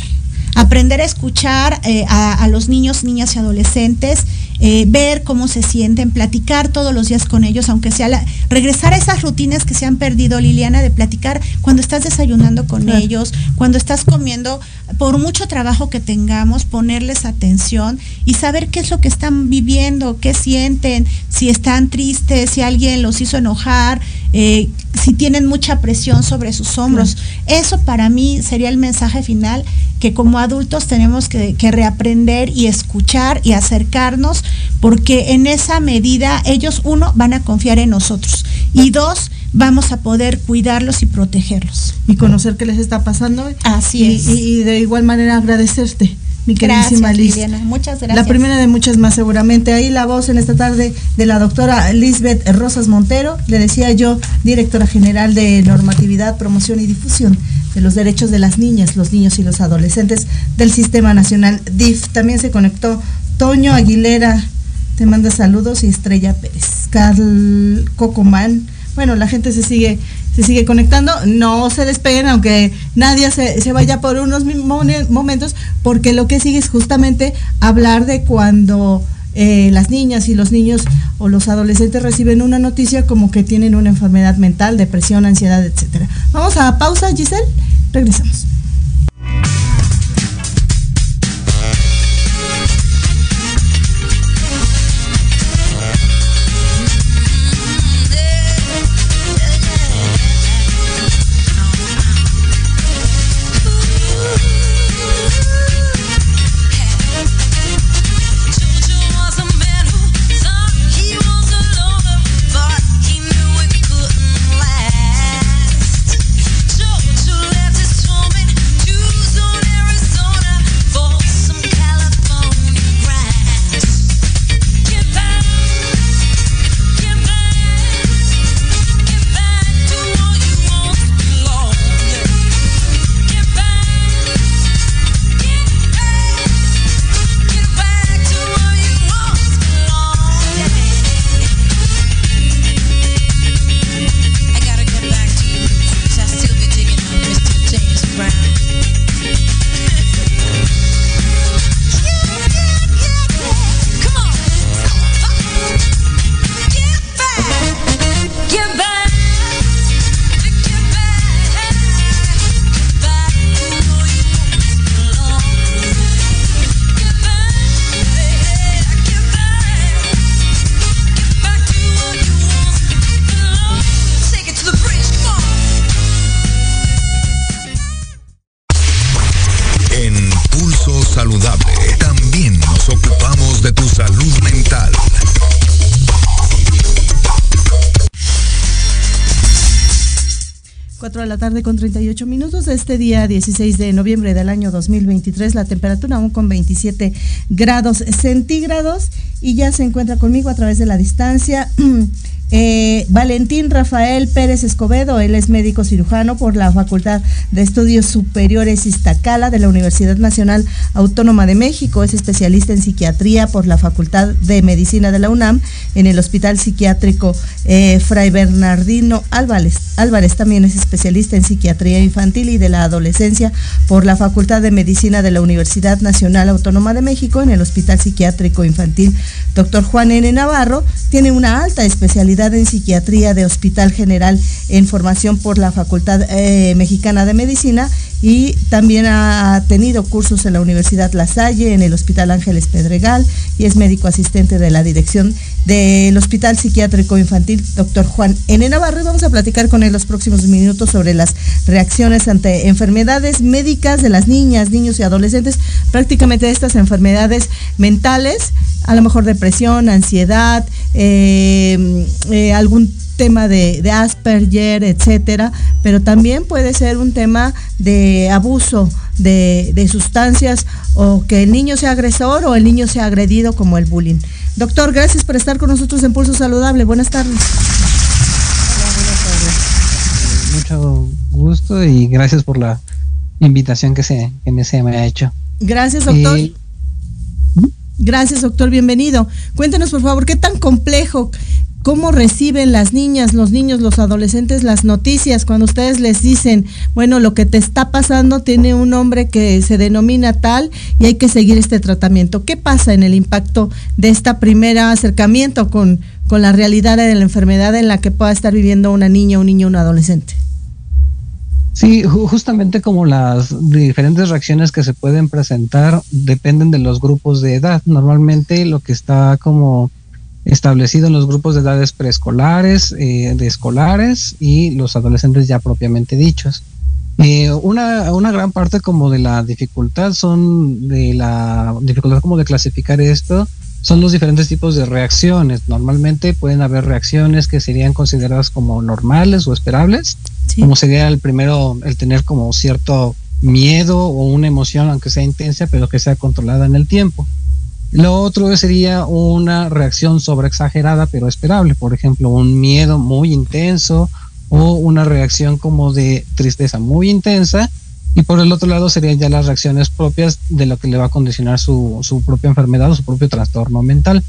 Aprender a escuchar eh, a, los niños, niñas y adolescentes, eh, ver cómo se sienten, platicar todos los días con ellos, aunque sea la, regresar a esas rutinas que se han perdido, Liliana, de platicar cuando estás desayunando con ellos, cuando estás comiendo, por mucho trabajo que tengamos, ponerles atención y saber qué es lo que están viviendo, qué sienten, si están tristes, si alguien los hizo enojar, eh, si tienen mucha presión sobre sus hombros. Eso para mí sería el mensaje final que como adultos tenemos que, reaprender y escuchar y acercarnos, porque en esa medida ellos, uno, van a confiar en nosotros y dos, vamos a poder cuidarlos y protegerlos. Y conocer qué les está pasando. Así es. Y, de igual manera agradecerte. Mi queridísima Liz. Muchas gracias. La primera de muchas más seguramente. Ahí la voz en esta tarde de la doctora Lisbeth Rosas Montero, le decía yo, directora general de Normatividad, Promoción y Difusión de los derechos de las niñas, los niños y los adolescentes del Sistema Nacional DIF. También se conectó Toño Aguilera, te manda saludos, y Estrella Pérez. Carl Cocomán, bueno, la gente se sigue, se sigue conectando, no se despeguen, aunque nadie se, se vaya por unos momentos, porque lo que sigue es justamente hablar de cuando eh, las niñas y los niños o los adolescentes reciben una noticia como que tienen una enfermedad mental, depresión, ansiedad, etcétera. Vamos a pausa, Giselle. Regresamos. Tarde con 38 minutos. Este día 16 de noviembre del año 2023, la temperatura aún con 27 grados centígrados y ya se encuentra conmigo a través de la distancia Eh, Valentín Rafael Pérez Escobedo, él es médico cirujano por la Facultad de Estudios Superiores Iztacala de la Universidad Nacional Autónoma de México, es especialista en psiquiatría por la Facultad de Medicina de la UNAM en el Hospital Psiquiátrico eh, Fray Bernardino Álvarez. Álvarez también es especialista en psiquiatría infantil y de la adolescencia por la Facultad de Medicina de la Universidad Nacional Autónoma de México en el Hospital Psiquiátrico Infantil. Doctor Juan N. Navarro tiene una alta especialidad en Psiquiatría de Hospital General en formación por la Facultad eh, Mexicana de Medicina y también ha tenido cursos en la Universidad La Salle, en el Hospital Ángeles Pedregal y es médico asistente de la Dirección del Hospital Psiquiátrico Infantil, doctor Juan N. Navarro, vamos a platicar con él los próximos minutos sobre las reacciones ante enfermedades médicas de las niñas, niños y adolescentes, prácticamente estas enfermedades mentales, a lo mejor depresión, ansiedad, eh, eh, algún tema de, Asperger, etcétera, pero también puede ser un tema de abuso de, de, sustancias o que el niño sea agresor o el niño sea agredido como el bullying. Doctor, gracias por estar con nosotros en Pulso Saludable. Buenas tardes. Hola, buenas tardes. Mucho gusto y gracias por la invitación que se, que se me ha hecho. Gracias, doctor. Eh, gracias, doctor. Bienvenido. Cuéntenos, por favor, qué tan complejo ¿Cómo reciben las niñas, los niños, los adolescentes las noticias cuando ustedes les dicen, bueno, lo que te está pasando tiene un nombre que se denomina tal y hay que seguir este tratamiento? ¿Qué pasa en el impacto de este primer acercamiento con, con la realidad de la enfermedad en la que pueda estar viviendo una niña, un niño, un adolescente? Sí, justamente como las diferentes reacciones que se pueden presentar dependen de los grupos de edad. Normalmente lo que está como establecido en los grupos de edades preescolares, eh, de escolares y los adolescentes ya propiamente dichos. Eh, una, una gran parte como de la dificultad son de la dificultad como de clasificar esto son los diferentes tipos de reacciones. Normalmente pueden haber reacciones que serían consideradas como normales o esperables, como sería el primero, el tener como cierto miedo o una emoción, aunque sea intensa, pero que sea controlada en el tiempo. Lo otro sería una reacción sobreexagerada pero esperable, por ejemplo, un miedo muy intenso o una reacción como de tristeza muy intensa. Y por el otro lado serían ya las reacciones propias de lo que le va a condicionar su, su propia enfermedad o su propio trastorno mental.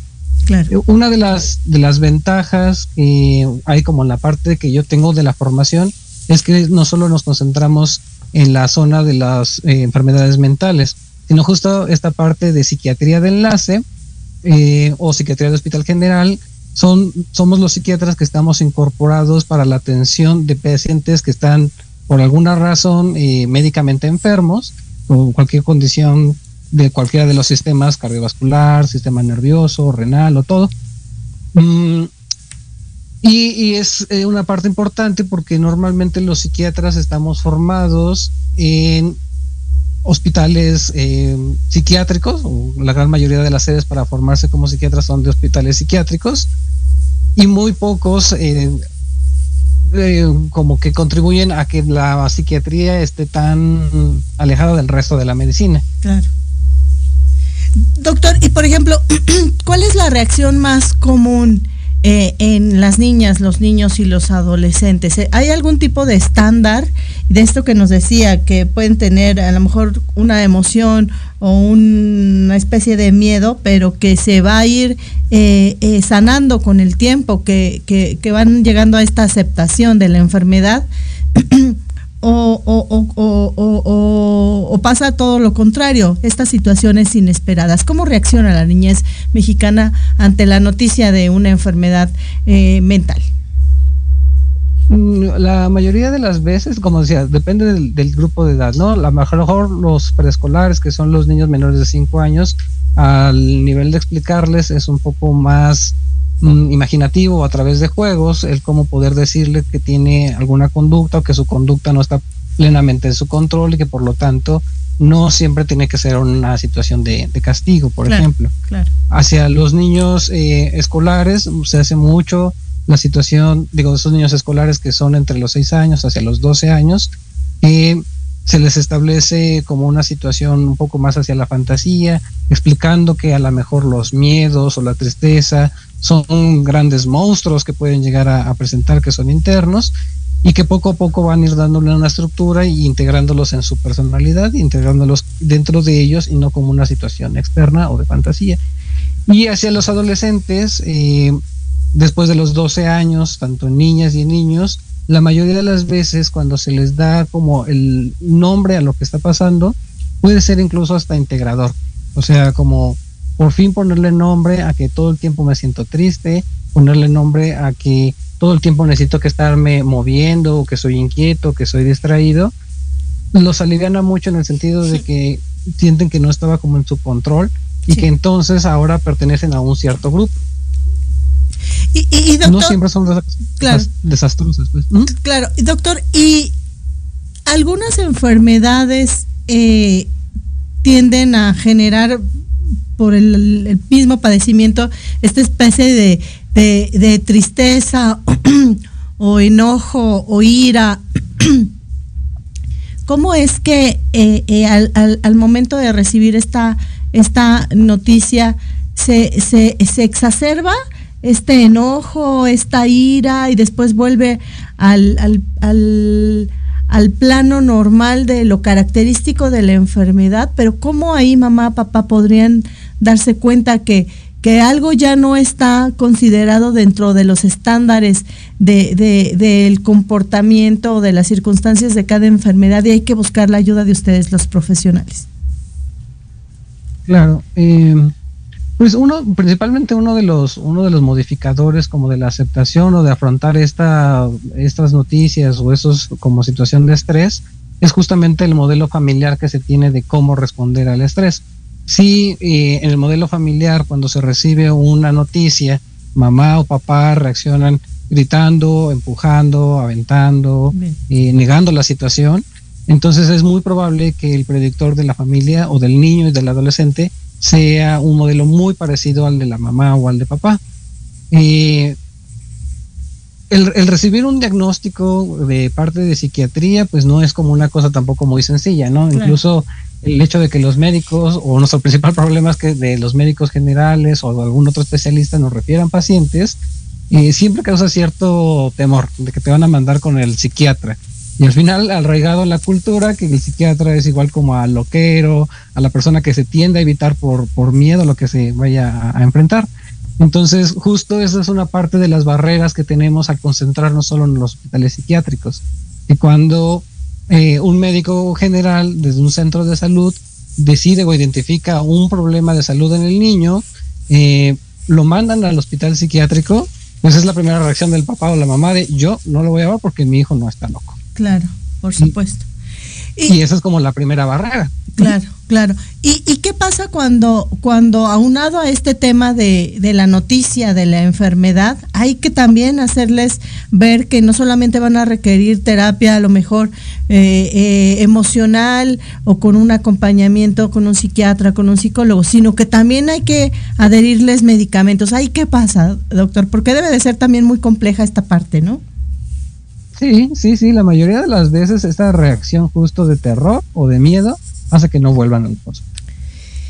Claro. Una de las, de las ventajas que hay como en la parte que yo tengo de la formación es que no solo nos concentramos en la zona de las eh, enfermedades mentales, sino justo esta parte de psiquiatría de enlace eh, o psiquiatría de hospital general. Son, somos los psiquiatras que estamos incorporados para la atención de pacientes que están por alguna razón eh, médicamente enfermos o cualquier condición de cualquiera de los sistemas cardiovascular, sistema nervioso, renal o todo. Mm, y, es eh, una parte importante porque normalmente los psiquiatras estamos formados en hospitales eh, psiquiátricos, la gran mayoría de las sedes para formarse como psiquiatras son de hospitales psiquiátricos, y muy pocos eh, eh, como que contribuyen a que la psiquiatría esté tan alejada del resto de la medicina. Claro. Doctor, y por ejemplo, ¿cuál es la reacción más común eh, en las niñas, los niños y los adolescentes? Eh, ¿Hay algún tipo de estándar de esto que nos decía, que pueden tener a lo mejor una emoción o una especie de miedo, pero que se va a ir eh, sanando con el tiempo, que, que, que van llegando a esta aceptación de la enfermedad? o, o, o, pasa todo lo contrario, estas situaciones inesperadas. ¿Cómo reacciona la niñez mexicana ante la noticia de una enfermedad eh, mental? Mm, la mayoría de las veces, como decía, depende del, grupo de edad, ¿no? A lo mejor los preescolares, que son los niños menores de 5 años, al nivel de explicarles es un poco más Mm, imaginativo a través de juegos, el cómo poder decirle que tiene alguna conducta o que su conducta no está plenamente en su control y que por lo tanto no siempre tiene que ser una situación de, castigo, por ejemplo. Hacia los niños eh, escolares se hace mucho la situación, digo, esos niños escolares que son entre los 6 años hacia los 12 años, que se les establece como una situación un poco más hacia la fantasía, explicando que a lo mejor los miedos o la tristeza son grandes monstruos que pueden llegar a, presentar que son internos y que poco a poco van a ir dándole una estructura y integrándolos en su personalidad, integrándolos dentro de ellos y no como una situación externa o de fantasía. Y hacia los adolescentes, eh, después de los 12 años, tanto en niñas y en niños, la mayoría de las veces cuando se les da como el nombre a lo que está pasando, puede ser incluso hasta integrador. O sea, como por fin ponerle nombre a que todo el tiempo me siento triste, ponerle nombre a que todo el tiempo necesito que estarme moviendo, que soy inquieto, que soy distraído, los aliviana mucho en el sentido de que sienten que no estaba como en su control y que entonces ahora pertenecen a un cierto grupo. Y, no siempre son desastrosas. Pues. Claro, doctor, y algunas enfermedades eh, tienden a generar por el, mismo padecimiento esta especie de, de, tristeza o enojo o ira. ¿Cómo es que eh, eh, al, al, momento de recibir esta, esta noticia se, se, se, exacerba este enojo, esta ira y después vuelve al, al, al al plano normal de lo característico de la enfermedad, pero ¿cómo ahí mamá, papá podrían darse cuenta que, que algo ya no está considerado dentro de los estándares de, del comportamiento o de las circunstancias de cada enfermedad y hay que buscar la ayuda de ustedes, los profesionales? Claro, eh, pues uno, principalmente uno de los, uno de los modificadores como de la aceptación o de afrontar esta, estas noticias o esos como situación de estrés, es justamente el modelo familiar que se tiene de cómo responder al estrés. Si eh, en el modelo familiar, cuando se recibe una noticia, mamá o papá reaccionan gritando, empujando, aventando, eh, negando la situación, entonces es muy probable que el predictor de la familia o del niño y del adolescente sea un modelo muy parecido al de la mamá o al de papá. Eh, el, recibir un diagnóstico de parte de psiquiatría, pues no es como una cosa tampoco muy sencilla, ¿no? Incluso el hecho de que los médicos, o nuestro principal problema es que de los médicos generales o de algún otro especialista nos refieran pacientes, eh, siempre causa cierto temor de que te van a mandar con el psiquiatra. Y al final, arraigado en la cultura, que el psiquiatra es igual como al loquero, a la persona que se tiende a evitar por, por miedo a lo que se vaya a, enfrentar. Entonces, justo esa es una parte de las barreras que tenemos al concentrarnos solo en los hospitales psiquiátricos. Y cuando eh, un médico general desde un centro de salud decide o identifica un problema de salud en el niño, eh, lo mandan al hospital psiquiátrico, pues es la primera reacción del papá o la mamá de yo no lo voy a ver porque mi hijo no está loco. Claro, por supuesto. Y, y, esa es como la primera barrera. Claro, claro. ¿Y, ¿Y, qué pasa cuando, cuando aunado a este tema de, de, la noticia de la enfermedad, hay que también hacerles ver que no solamente van a requerir terapia a lo mejor eh, eh, emocional o con un acompañamiento con un psiquiatra, con un psicólogo, sino que también hay que adherirles medicamentos? ¿Ahí qué pasa, doctor? Porque debe de ser también muy compleja esta parte, ¿no? Sí, sí, sí, la mayoría de las veces esta reacción justo de terror o de miedo hace que no vuelvan al pozo.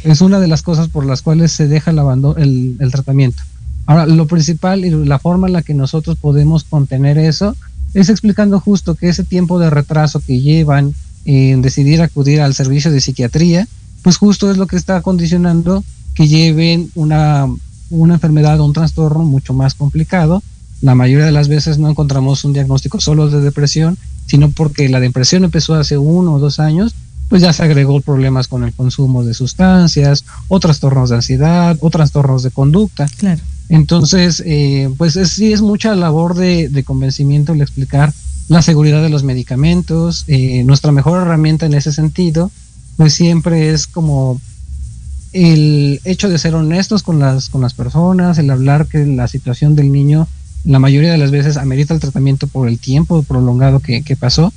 Es una de las cosas por las cuales se deja el, el, tratamiento. Ahora, lo principal y la forma en la que nosotros podemos contener eso es explicando justo que ese tiempo de retraso que llevan en decidir acudir al servicio de psiquiatría, pues justo es lo que está condicionando que lleven una, una enfermedad o un trastorno mucho más complicado la mayoría de las veces no encontramos un diagnóstico solo de depresión, sino porque la depresión empezó hace uno o dos años, pues ya se agregó problemas con el consumo de sustancias, o trastornos de ansiedad, o trastornos de conducta. Claro. Entonces, eh, pues sí es mucha labor de, convencimiento el explicar la seguridad de los medicamentos. Eh, nuestra mejor herramienta en ese sentido, pues siempre es como el hecho de ser honestos con las, con las personas, el hablar que la situación del niño la mayoría de las veces amerita el tratamiento por el tiempo prolongado que, pasó,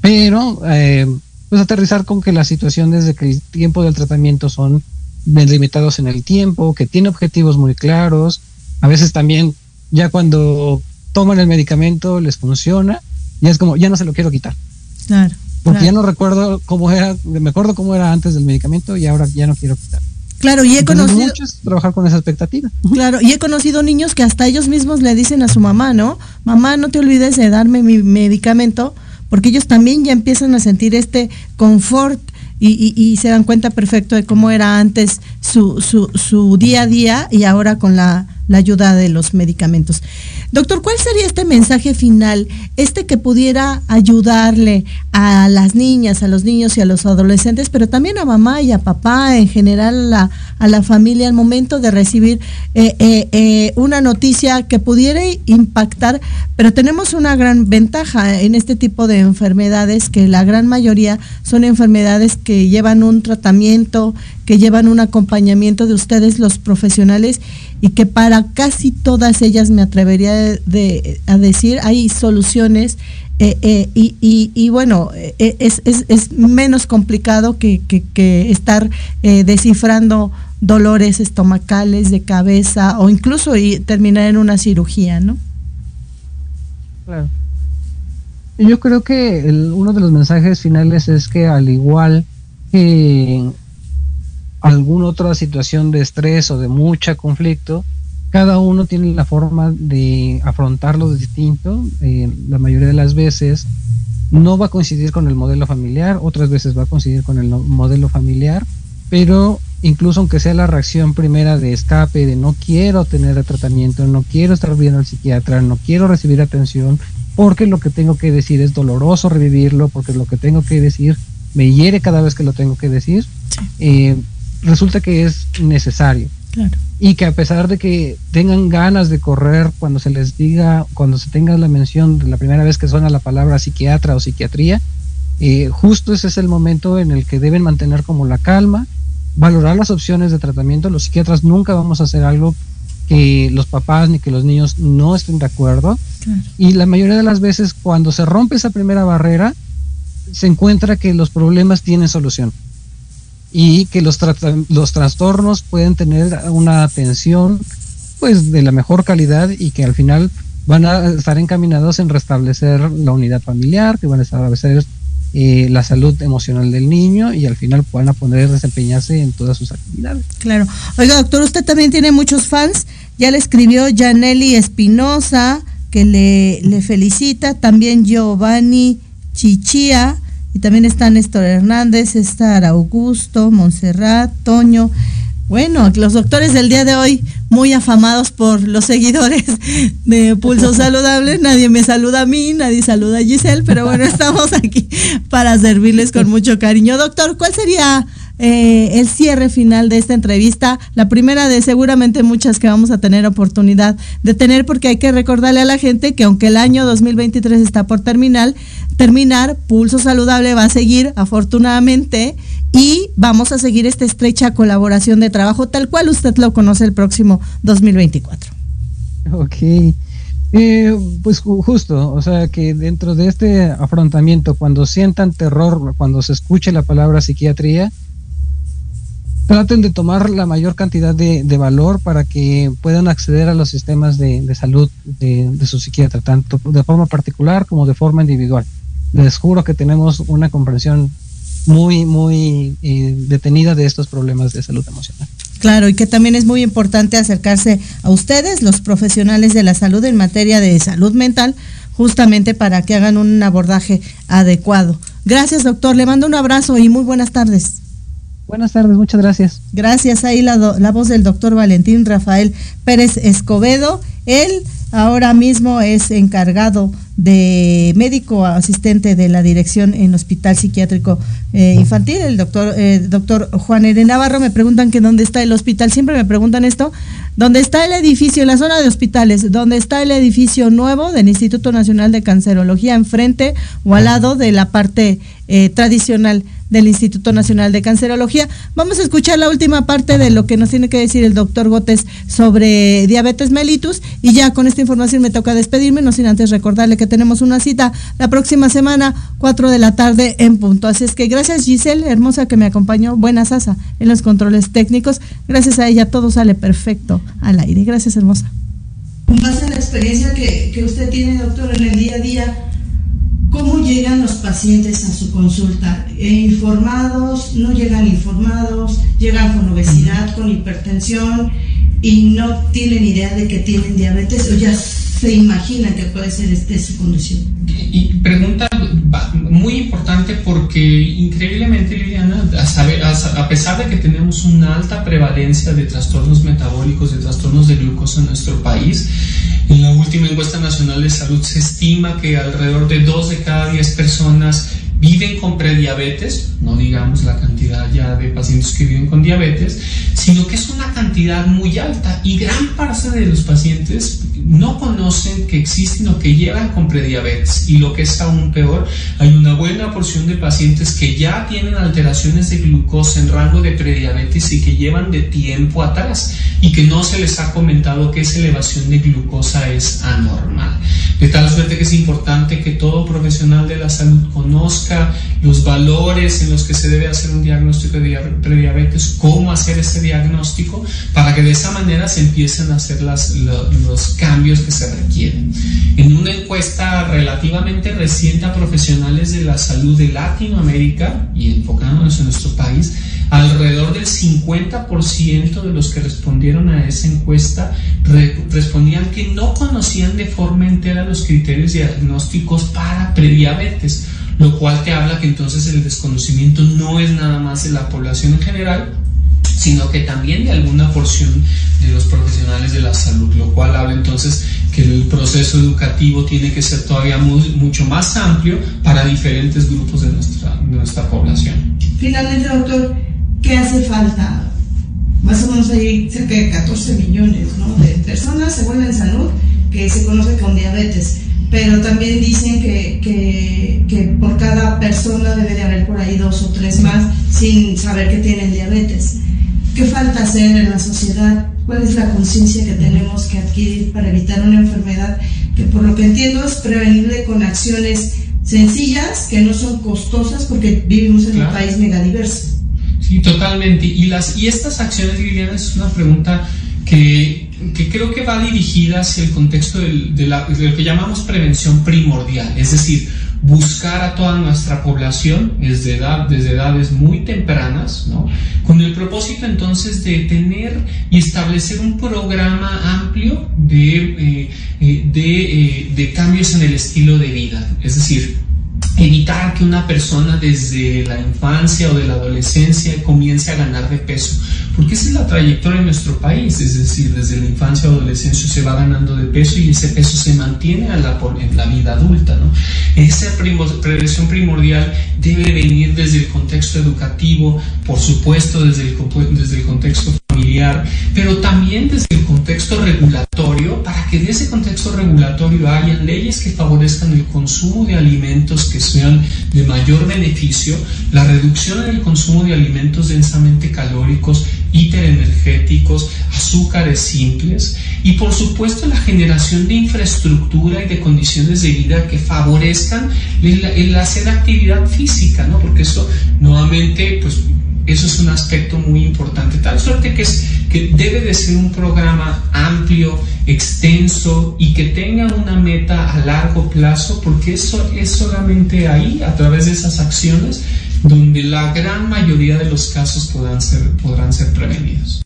pero eh, pues aterrizar con que las situaciones de que el tiempo del tratamiento son limitados en el tiempo, que tiene objetivos muy claros, a veces también ya cuando toman el medicamento les funciona, y es como, ya no se lo quiero quitar. Claro. Porque ya no recuerdo cómo era, me acuerdo cómo era antes del medicamento y ahora ya no quiero quitar. Claro, y he conocido. trabajar con esa expectativa. Claro, y he conocido niños que hasta ellos mismos le dicen a su mamá, ¿no? Mamá, no te olvides de darme mi medicamento, porque ellos también ya empiezan a sentir este confort y, y, se dan cuenta perfecto de cómo era antes su, su, su día a día y ahora con la la ayuda de los medicamentos. Doctor, ¿cuál sería este mensaje final? Este que pudiera ayudarle a las niñas, a los niños y a los adolescentes, pero también a mamá y a papá, en general a, la familia, al momento de recibir eh, eh, eh, una noticia que pudiera impactar, pero tenemos una gran ventaja en este tipo de enfermedades, que la gran mayoría son enfermedades que llevan un tratamiento, que llevan un acompañamiento de ustedes, los profesionales, y que para casi todas ellas me atrevería de, a decir hay soluciones eh, eh, y, bueno, eh, es, menos complicado que, estar descifrando dolores estomacales de cabeza o incluso y terminar en una cirugía, ¿no? Claro. Yo creo que uno de los mensajes finales es que al igual que alguna otra situación de estrés o de mucha conflicto, cada uno tiene la forma de afrontarlo distinto. Eh, la mayoría de las veces no va a coincidir con el modelo familiar, otras veces va a coincidir con el modelo familiar, pero incluso aunque sea la reacción primera de escape, de no quiero tener tratamiento, no quiero estar viendo al psiquiatra, no quiero recibir atención, porque lo que tengo que decir es doloroso revivirlo, porque lo que tengo que decir me hiere cada vez que lo tengo que decir, eh, resulta que es necesario. Y que a pesar de que tengan ganas de correr cuando se les diga, cuando se tenga la mención de la primera vez que suena la palabra psiquiatra o psiquiatría, eh, justo ese es el momento en el que deben mantener como la calma, valorar las opciones de tratamiento. Los psiquiatras nunca vamos a hacer algo que los papás ni que los niños no estén de acuerdo. Y la mayoría de las veces cuando se rompe esa primera barrera, se encuentra que los problemas tienen solución y que los, los trastornos pueden tener una atención pues de la mejor calidad y que al final van a estar encaminados en restablecer la unidad familiar, que van a establecer eh, la salud emocional del niño y al final puedan poder desempeñarse en todas sus actividades. Claro. Oiga, doctor, usted también tiene muchos fans. Ya le escribió Janelli Espinosa, que le, le felicita. También Giovanni Chichía. Y también está Néstor Hernández, está Augusto, Montserrat, Toño. Bueno, los doctores del día de hoy, muy afamados por los seguidores de Pulso Saludable. Nadie me saluda a mí, nadie saluda a Giselle, pero bueno, estamos aquí para servirles con mucho cariño. Doctor, ¿cuál sería eh, el cierre final de esta entrevista, la primera de seguramente muchas que vamos a tener oportunidad de tener, porque hay que recordarle a la gente que aunque el año 2023 está por terminar, terminar, Pulso Saludable va a seguir, afortunadamente, y vamos a seguir esta estrecha colaboración de trabajo tal cual usted lo conoce el próximo 2024. Ok. Eh, pues justo, o sea que dentro de este afrontamiento, cuando sientan terror, cuando se escuche la palabra psiquiatría, traten de tomar la mayor cantidad de, valor para que puedan acceder a los sistemas de, salud de, su psiquiatra, tanto de forma particular como de forma individual. Les juro que tenemos una comprensión muy, muy eh, detenida de estos problemas de salud emocional. Claro, y que también es muy importante acercarse a ustedes, los profesionales de la salud en materia de salud mental, justamente para que hagan un abordaje adecuado. Gracias, doctor. Le mando un abrazo y muy buenas tardes. Buenas tardes, muchas gracias. Gracias. Ahí la, la voz del doctor Valentín Rafael Pérez Escobedo. Él ahora mismo es encargado de médico asistente de la dirección en Hospital Psiquiátrico eh, Infantil, el doctor, eh, doctor Juan N. Navarro. Me preguntan que dónde está el hospital, siempre me preguntan esto. ¿Dónde está el edificio, en la zona de hospitales, dónde está el edificio nuevo del Instituto Nacional de Cancerología, enfrente o al lado de la parte eh, tradicional del Instituto Nacional de Cancerología. Vamos a escuchar la última parte de lo que nos tiene que decir el doctor Gotes sobre diabetes mellitus y ya con esta información me toca despedirme, no sin antes recordarle que tenemos una cita la próxima semana, 4 de la tarde en punto. Así es que gracias Giselle, hermosa que me acompañó, buena sasa en los controles técnicos. Gracias a ella todo sale perfecto al aire. Gracias hermosa. Con base en la experiencia que, que usted tiene, doctor, en el día a día, ¿Cómo llegan los pacientes a su consulta? Eh, ¿Informados? ¿No llegan informados? ¿Llegan con obesidad, con hipertensión y no tienen idea de que tienen diabetes o ya se imaginan que puede ser este su condición? Y pregunta muy importante porque increíblemente, Liliana, a, a pesar de que tenemos una alta prevalencia de trastornos metabólicos, de trastornos de glucosa en nuestro país, en la última encuesta nacional de salud se estima que alrededor de 2 de cada 10 personas viven con prediabetes, no digamos la cantidad ya de pacientes que viven con diabetes, sino que es una cantidad muy alta y gran parte de los pacientes no conocen que existen o que llevan con prediabetes. Y lo que es aún peor, hay una buena porción de pacientes que ya tienen alteraciones de glucosa en rango de prediabetes y que llevan de tiempo atrás y que no se les ha comentado que esa elevación de glucosa es anormal. De tal suerte que es importante que todo profesional de la salud conozca los valores en los que se debe hacer un diagnóstico de prediabetes, cómo hacer ese diagnóstico, para que de esa manera se empiecen a hacer las, los cambios que se requieren. En una encuesta relativamente reciente a profesionales de la salud de Latinoamérica y enfocándonos en nuestro país, alrededor del 50% de los que respondieron a esa encuesta respondían que no conocían de forma entera los criterios diagnósticos para prediabetes, lo cual te habla que entonces el desconocimiento no es nada más de la población en general, sino que también de alguna porción de los profesionales de la salud, lo cual habla entonces que el proceso educativo tiene que ser todavía mucho más amplio para diferentes grupos de nuestra, de nuestra población. Finalmente, doctor, ¿qué hace falta? Más o menos hay cerca de 14 millones de personas, según en salud, que se conoce con diabetes pero también dicen que, que, que, por cada persona debe de haber por ahí dos o tres más sin saber que tienen diabetes. ¿Qué falta hacer en la sociedad? ¿Cuál es la conciencia que tenemos que adquirir para evitar una enfermedad que por lo que entiendo es prevenible con acciones sencillas que no son costosas porque vivimos en un país megadiverso? Sí, totalmente. Y, las, y estas acciones, Liliana, es una pregunta que, que creo que va dirigida hacia el contexto de, de, lo que llamamos prevención primordial, es decir, buscar a toda nuestra población desde, desde edades muy tempranas, ¿no? con el propósito entonces de tener y establecer un programa amplio de, eh, eh, eh, de cambios en el estilo de vida, es decir, evitar que una persona desde la infancia o de la adolescencia comience a ganar de peso, porque esa es la trayectoria en nuestro país, es decir, desde la infancia o adolescencia se va ganando de peso y ese peso se mantiene en la, en la vida adulta. ¿no? Esa prevención primordial debe venir desde el contexto educativo, por supuesto desde el, desde el contexto familiar, pero también desde el contexto regulatorio, para que de ese contexto regulatorio haya leyes que favorezcan el consumo de alimentos que sean de mayor beneficio, la reducción en el consumo de alimentos densamente calóricos, hiperenergéticos, azúcares simples y por supuesto la generación de infraestructura y de condiciones de vida que favorezcan el, hacer actividad física, ¿no? Porque eso nuevamente pues eso es un aspecto muy importante. Tal suerte que, es, que debe de ser un programa amplio, extenso y que tenga una meta a largo plazo, porque eso es solamente ahí, a través de esas acciones, donde la gran mayoría de los casos podrán ser, podrán ser prevenidos.